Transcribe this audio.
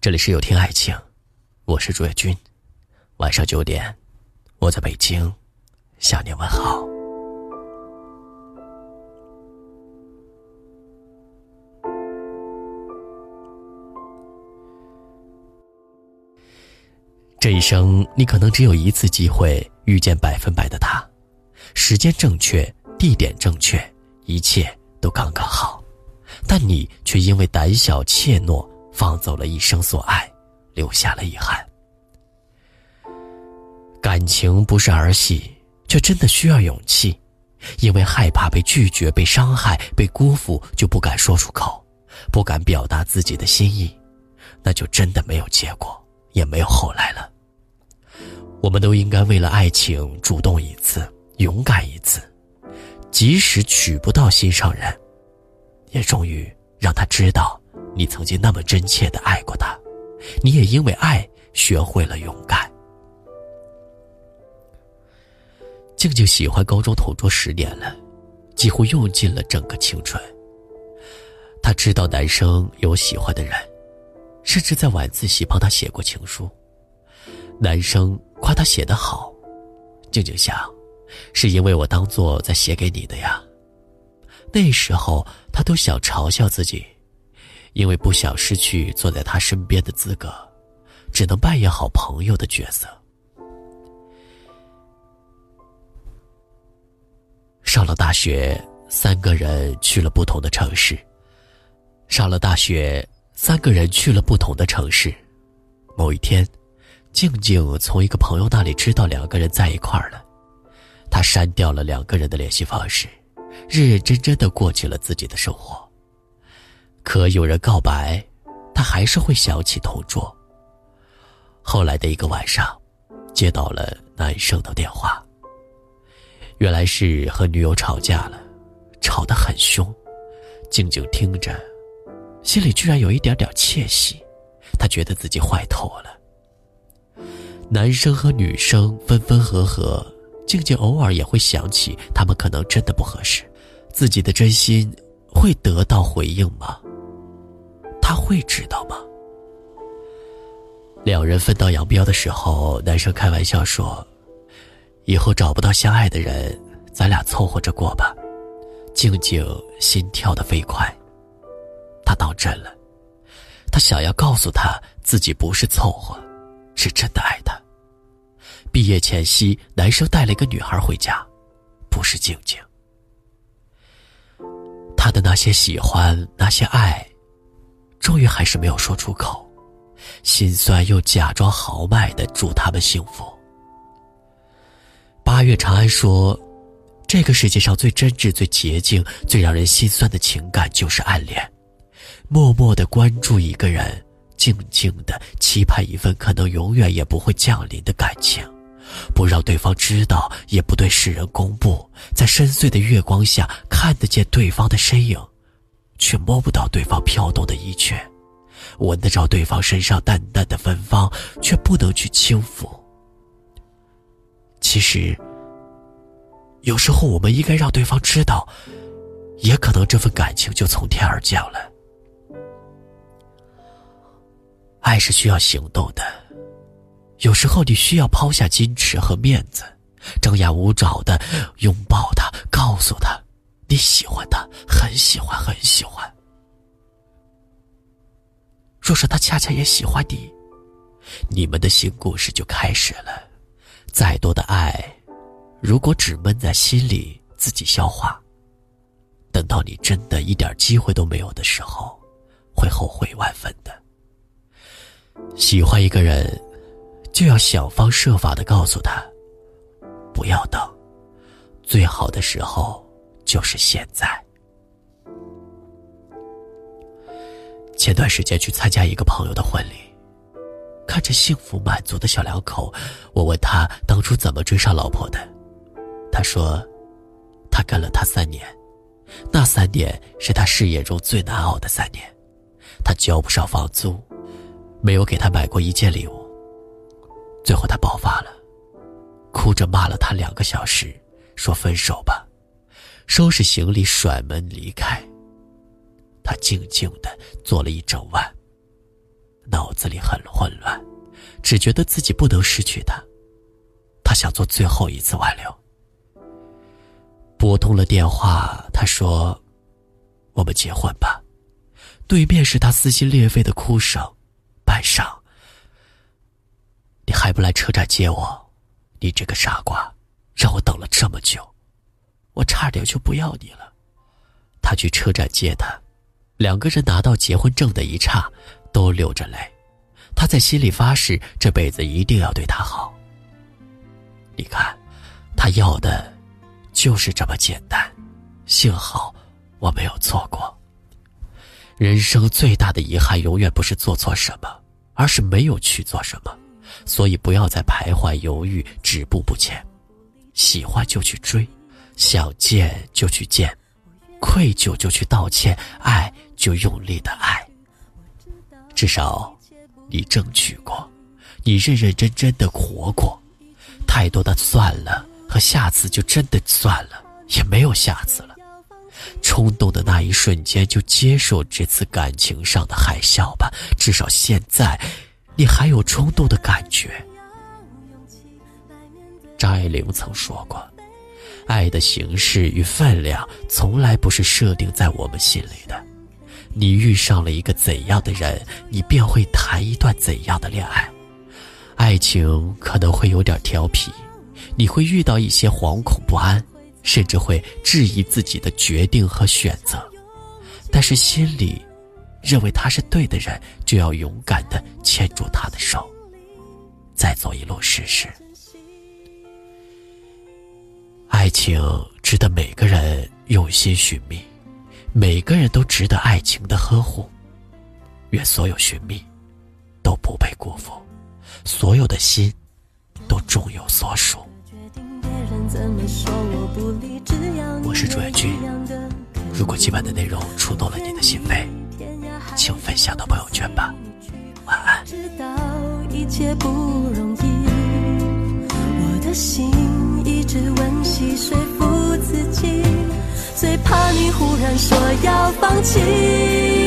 这里是有听爱情，我是朱月君。晚上九点，我在北京向你问好。这一生，你可能只有一次机会遇见百分百的他，时间正确，地点正确，一切都刚刚好，但你却因为胆小怯懦。放走了一生所爱，留下了遗憾。感情不是儿戏，却真的需要勇气，因为害怕被拒绝、被伤害、被辜负，就不敢说出口，不敢表达自己的心意，那就真的没有结果，也没有后来了。我们都应该为了爱情主动一次，勇敢一次，即使娶不到心上人，也终于让他知道。你曾经那么真切的爱过他，你也因为爱学会了勇敢。静静喜欢高中同桌十年了，几乎用尽了整个青春。他知道男生有喜欢的人，甚至在晚自习帮他写过情书。男生夸他写得好，静静想，是因为我当做在写给你的呀。那时候他都想嘲笑自己。因为不想失去坐在他身边的资格，只能扮演好朋友的角色。上了大学，三个人去了不同的城市。上了大学，三个人去了不同的城市。某一天，静静从一个朋友那里知道两个人在一块儿了，她删掉了两个人的联系方式，认认真真的过起了自己的生活。可有人告白，他还是会想起同桌。后来的一个晚上，接到了男生的电话。原来是和女友吵架了，吵得很凶。静静听着，心里居然有一点点窃喜，她觉得自己坏透了。男生和女生分分合合，静静偶尔也会想起他们可能真的不合适，自己的真心会得到回应吗？他会知道吗？两人分道扬镳的时候，男生开玩笑说：“以后找不到相爱的人，咱俩凑合着过吧。”静静心跳的飞快，他当真了。他想要告诉他自己不是凑合，是真的爱他。毕业前夕，男生带了一个女孩回家，不是静静。他的那些喜欢，那些爱。终于还是没有说出口，心酸又假装豪迈的祝他们幸福。八月长安说：“这个世界上最真挚、最洁净、最让人心酸的情感就是暗恋，默默的关注一个人，静静的期盼一份可能永远也不会降临的感情，不让对方知道，也不对世人公布，在深邃的月光下看得见对方的身影。”却摸不到对方飘动的衣裙，闻得着对方身上淡淡的芬芳，却不能去轻抚。其实，有时候我们应该让对方知道，也可能这份感情就从天而降了。爱是需要行动的，有时候你需要抛下矜持和面子，张牙舞爪的拥抱他，告诉他。你喜欢他，很喜欢，很喜欢。若是他恰恰也喜欢你，你们的新故事就开始了。再多的爱，如果只闷在心里自己消化，等到你真的一点机会都没有的时候，会后悔万分的。喜欢一个人，就要想方设法的告诉他，不要等，最好的时候。就是现在。前段时间去参加一个朋友的婚礼，看着幸福满足的小两口，我问他当初怎么追上老婆的。他说，他跟了他三年，那三年是他事业中最难熬的三年，他交不上房租，没有给他买过一件礼物。最后他爆发了，哭着骂了他两个小时，说分手吧。收拾行李，甩门离开。他静静的坐了一整晚。脑子里很混乱，只觉得自己不能失去他。他想做最后一次挽留。拨通了电话，他说：“我们结婚吧。”对面是他撕心裂肺的哭声。半晌，你还不来车站接我？你这个傻瓜，让我等了这么久，我差点就不要你了。他去车站接他，两个人拿到结婚证的一刹，都流着泪。他在心里发誓，这辈子一定要对她好。你看，他要的。就是这么简单，幸好我没有错过。人生最大的遗憾，永远不是做错什么，而是没有去做什么。所以不要再徘徊犹豫、止步不前。喜欢就去追，想见就去见，愧疚就去道歉，爱就用力的爱。至少，你争取过，你认认真真的活过。太多的算了。和下次就真的算了，也没有下次了。冲动的那一瞬间，就接受这次感情上的海啸吧。至少现在，你还有冲动的感觉。张爱玲曾说过：“爱的形式与分量，从来不是设定在我们心里的。你遇上了一个怎样的人，你便会谈一段怎样的恋爱。爱情可能会有点调皮。”你会遇到一些惶恐不安，甚至会质疑自己的决定和选择，但是心里认为他是对的人，就要勇敢的牵住他的手，再走一路试试。爱情值得每个人用心寻觅，每个人都值得爱情的呵护。愿所有寻觅都不被辜负，所有的心都终有所属。我是朱元军。如果今晚的内容触动了你的心扉，请分享到朋友圈吧。晚安。我的心一直温习说服自己，最怕你忽然说要放弃。